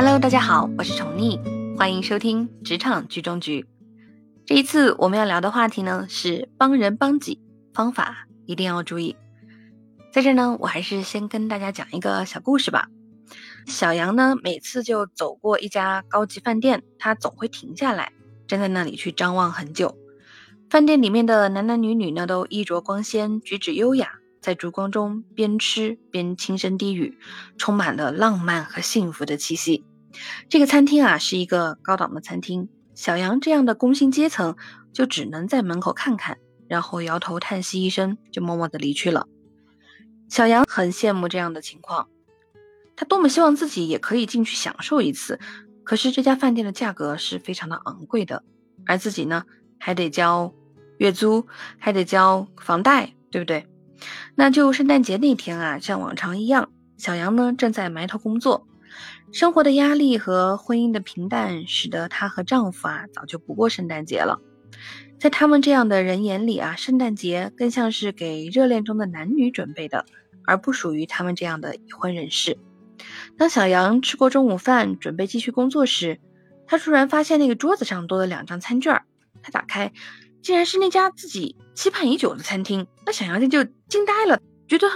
Hello，大家好，我是宠溺，欢迎收听职场剧中局。这一次我们要聊的话题呢是帮人帮己，方法一定要注意。在这呢，我还是先跟大家讲一个小故事吧。小杨呢，每次就走过一家高级饭店，他总会停下来，站在那里去张望很久。饭店里面的男男女女呢，都衣着光鲜，举止优雅，在烛光中边吃边轻声低语，充满了浪漫和幸福的气息。这个餐厅啊，是一个高档的餐厅。小杨这样的工薪阶层，就只能在门口看看，然后摇头叹息一声，就默默地离去了。小杨很羡慕这样的情况，他多么希望自己也可以进去享受一次。可是这家饭店的价格是非常的昂贵的，而自己呢，还得交月租，还得交房贷，对不对？那就圣诞节那天啊，像往常一样，小杨呢正在埋头工作。生活的压力和婚姻的平淡，使得她和丈夫啊早就不过圣诞节了。在他们这样的人眼里啊，圣诞节更像是给热恋中的男女准备的，而不属于他们这样的已婚人士。当小杨吃过中午饭，准备继续工作时，他突然发现那个桌子上多了两张餐券。他打开，竟然是那家自己期盼已久的餐厅。那小杨就惊呆了，觉得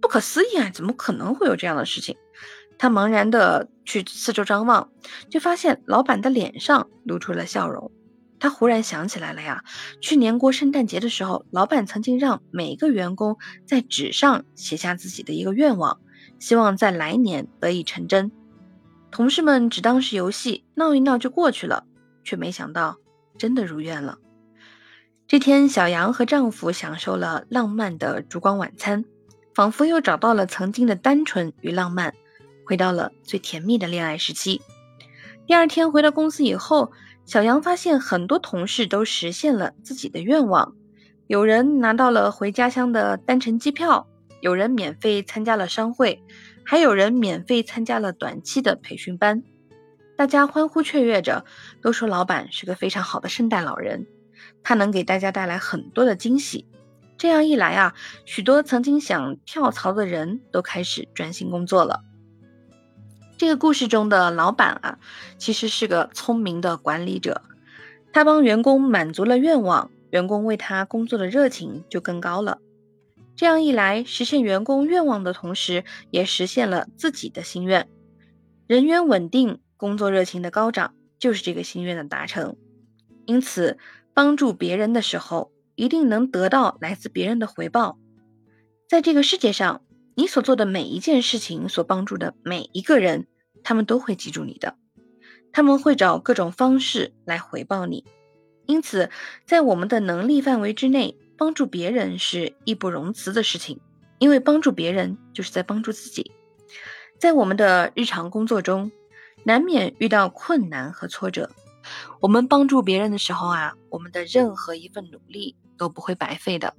不可思议啊，怎么可能会有这样的事情？他茫然地去四周张望，就发现老板的脸上露出了笑容。他忽然想起来了呀，去年过圣诞节的时候，老板曾经让每个员工在纸上写下自己的一个愿望，希望在来年得以成真。同事们只当是游戏，闹一闹就过去了，却没想到真的如愿了。这天，小杨和丈夫享受了浪漫的烛光晚餐，仿佛又找到了曾经的单纯与浪漫。回到了最甜蜜的恋爱时期。第二天回到公司以后，小杨发现很多同事都实现了自己的愿望，有人拿到了回家乡的单程机票，有人免费参加了商会，还有人免费参加了短期的培训班。大家欢呼雀跃着，都说老板是个非常好的圣诞老人，他能给大家带来很多的惊喜。这样一来啊，许多曾经想跳槽的人都开始专心工作了。这个故事中的老板啊，其实是个聪明的管理者，他帮员工满足了愿望，员工为他工作的热情就更高了。这样一来，实现员工愿望的同时，也实现了自己的心愿。人员稳定，工作热情的高涨，就是这个心愿的达成。因此，帮助别人的时候，一定能得到来自别人的回报。在这个世界上。你所做的每一件事情，所帮助的每一个人，他们都会记住你的，他们会找各种方式来回报你。因此，在我们的能力范围之内，帮助别人是义不容辞的事情，因为帮助别人就是在帮助自己。在我们的日常工作中，难免遇到困难和挫折，我们帮助别人的时候啊，我们的任何一份努力都不会白费的，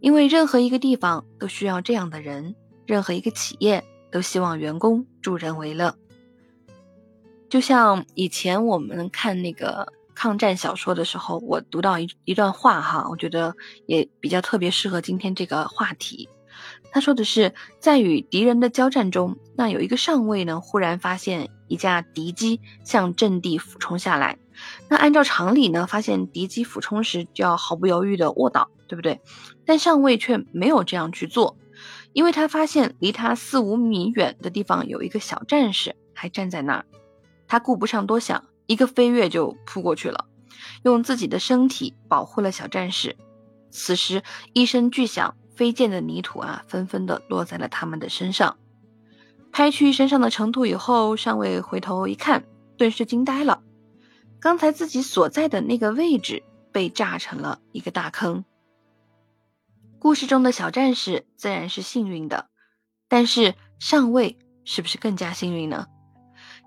因为任何一个地方都需要这样的人。任何一个企业都希望员工助人为乐，就像以前我们看那个抗战小说的时候，我读到一一段话哈，我觉得也比较特别适合今天这个话题。他说的是，在与敌人的交战中，那有一个上尉呢，忽然发现一架敌机向阵地俯冲下来。那按照常理呢，发现敌机俯冲时就要毫不犹豫的卧倒，对不对？但上尉却没有这样去做。因为他发现离他四五米远的地方有一个小战士还站在那儿，他顾不上多想，一个飞跃就扑过去了，用自己的身体保护了小战士。此时一声巨响，飞溅的泥土啊，纷纷的落在了他们的身上。拍去身上的尘土以后，上尉回头一看，顿时惊呆了，刚才自己所在的那个位置被炸成了一个大坑。故事中的小战士自然是幸运的，但是上尉是不是更加幸运呢？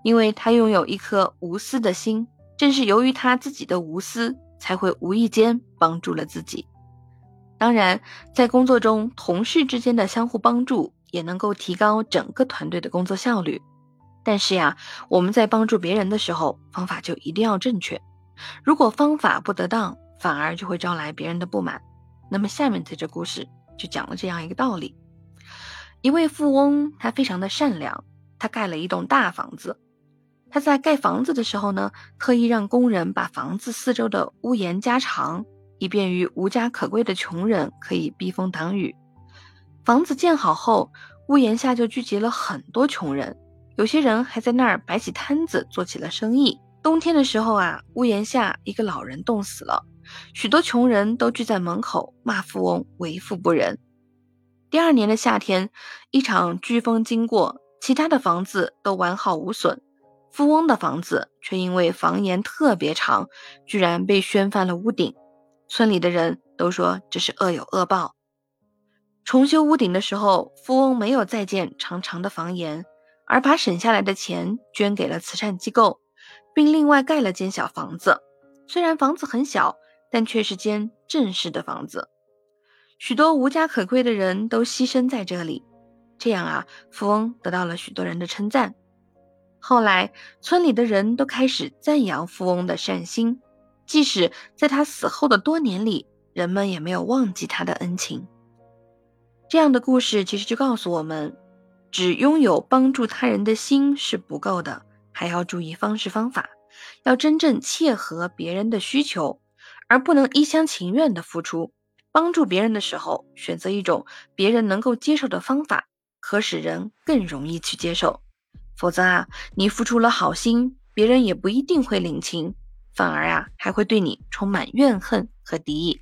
因为他拥有一颗无私的心，正是由于他自己的无私，才会无意间帮助了自己。当然，在工作中，同事之间的相互帮助也能够提高整个团队的工作效率。但是呀，我们在帮助别人的时候，方法就一定要正确。如果方法不得当，反而就会招来别人的不满。那么下面这则故事就讲了这样一个道理：一位富翁，他非常的善良，他盖了一栋大房子。他在盖房子的时候呢，特意让工人把房子四周的屋檐加长，以便于无家可归的穷人可以避风挡雨。房子建好后，屋檐下就聚集了很多穷人，有些人还在那儿摆起摊子做起了生意。冬天的时候啊，屋檐下一个老人冻死了，许多穷人都聚在门口骂富翁为富不仁。第二年的夏天，一场飓风经过，其他的房子都完好无损，富翁的房子却因为房檐特别长，居然被掀翻了屋顶。村里的人都说这是恶有恶报。重修屋顶的时候，富翁没有再建长长的房檐，而把省下来的钱捐给了慈善机构，并另外盖了间小房子。虽然房子很小，但却是间正式的房子。许多无家可归的人都牺牲在这里，这样啊，富翁得到了许多人的称赞。后来，村里的人都开始赞扬富翁的善心，即使在他死后的多年里，人们也没有忘记他的恩情。这样的故事其实就告诉我们，只拥有帮助他人的心是不够的，还要注意方式方法，要真正切合别人的需求，而不能一厢情愿的付出。帮助别人的时候，选择一种别人能够接受的方法，可使人更容易去接受。否则啊，你付出了好心，别人也不一定会领情，反而啊，还会对你充满怨恨和敌意。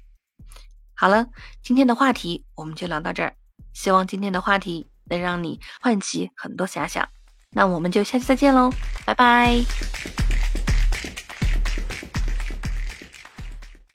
好了，今天的话题我们就聊到这儿。希望今天的话题能让你唤起很多遐想。那我们就下期再见喽，拜拜。